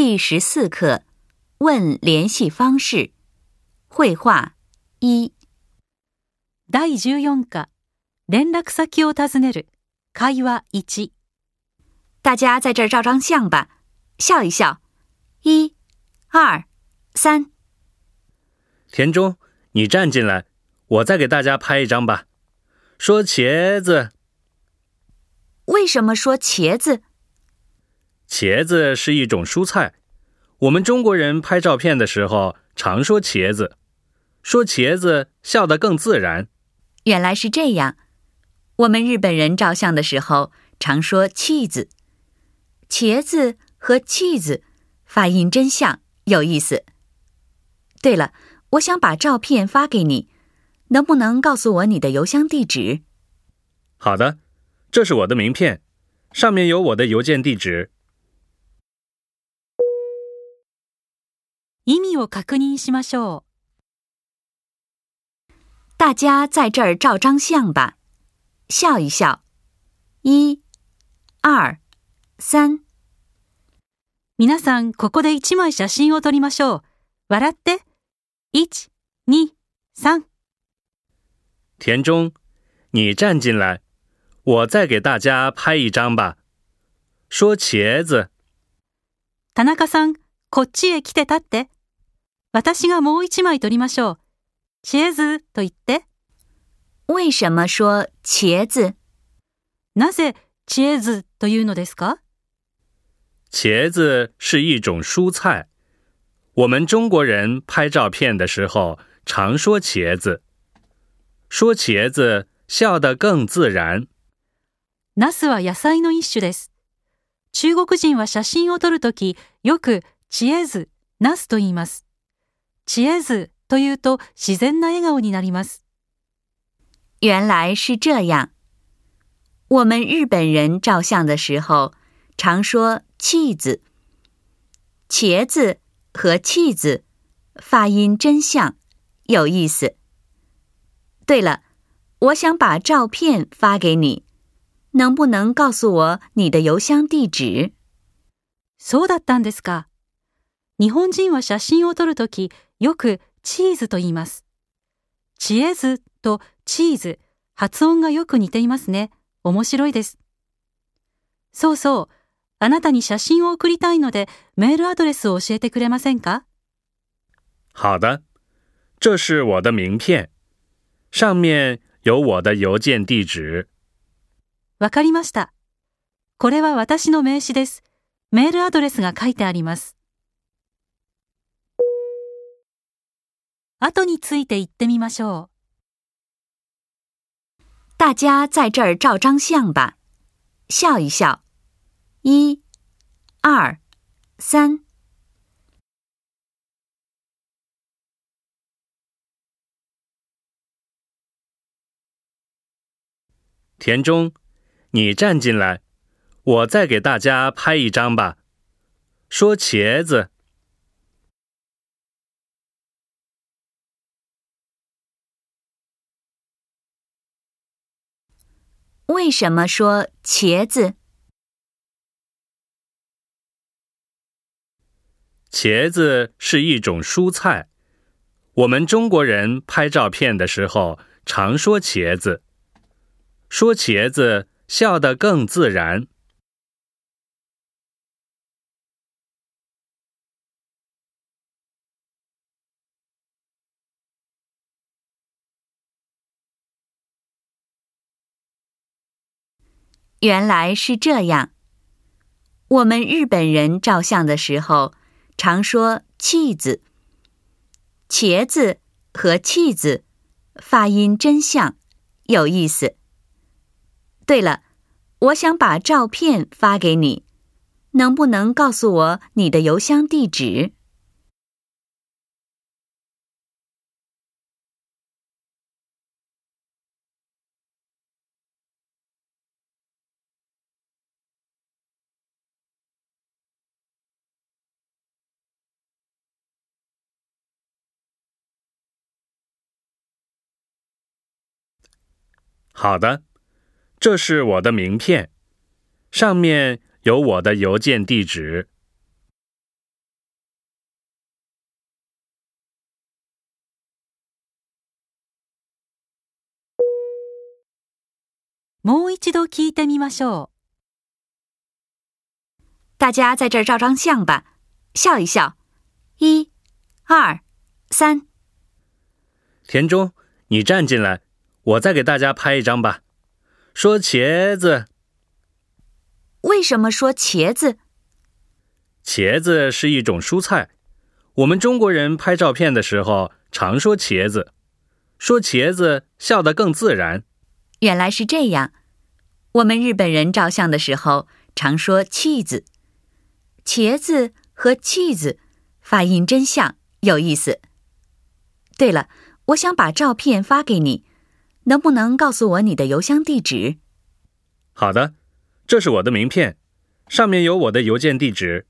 第十四课，问联系方式，绘画一。第十四课，联络先を尋ねる会話一。大家在这儿照张相吧，笑一笑。一、二、三。田中，你站进来，我再给大家拍一张吧。说茄子。为什么说茄子？茄子是一种蔬菜，我们中国人拍照片的时候常说“茄子”，说“茄子”笑得更自然。原来是这样，我们日本人照相的时候常说“气 e 茄子”和“气 e 发音真像，有意思。对了，我想把照片发给你，能不能告诉我你的邮箱地址？好的，这是我的名片，上面有我的邮件地址。意味を確認しましょう。大家在这儿照张相吧。笑一笑。一、二、三。皆さん、ここで一枚写真を撮りましょう。笑って。一、二、三。田中，你站进来，我再给大家拍一张吧。说茄子。田中さん、こっちへ来て立って。私がもう一枚取りましょう。チーズと言って。为什么说茄子なぜーズというのですか茄子是一种蔬菜。我们中国人拍照片的时候常说茄子。说茄子笑得更自然。ナスは野菜の一種です。中国人は写真を撮るとき、よく、チエズ、ナスと言います。知恵ズというと自然な笑顔になります。原来是这样。我们日本人照相的时候常说“气子”，茄子和“气子”发音真相有意思。对了，我想把照片发给你，能不能告诉我你的邮箱地址？そうだったんですか。日本人は写真を撮るとき、よくチーズと言います。チエズとチーズ、発音がよく似ていますね。面白いです。そうそう。あなたに写真を送りたいので、メールアドレスを教えてくれませんか好的。这是我的名片。上面有我的邮件地址。わかりました。これは私の名刺です。メールアドレスが書いてあります。後について言ってみましょう。大家在这儿照张相吧，笑一笑，一、二、三。田中，你站进来，我再给大家拍一张吧。说茄子。为什么说茄子？茄子是一种蔬菜。我们中国人拍照片的时候，常说茄子，说茄子，笑得更自然。原来是这样。我们日本人照相的时候，常说“气子”“茄子”和“气子”，发音真像，有意思。对了，我想把照片发给你，能不能告诉我你的邮箱地址？好的，这是我的名片，上面有我的邮件地址。もう一度聞いてみましょう。大家在这儿照张相吧，笑一笑。一、二、三。田中，你站进来。我再给大家拍一张吧。说茄子，为什么说茄子？茄子是一种蔬菜。我们中国人拍照片的时候常说茄子，说茄子笑得更自然。原来是这样。我们日本人照相的时候常说“气子”，茄子和“气子”发音真像，有意思。对了，我想把照片发给你。能不能告诉我你的邮箱地址？好的，这是我的名片，上面有我的邮件地址。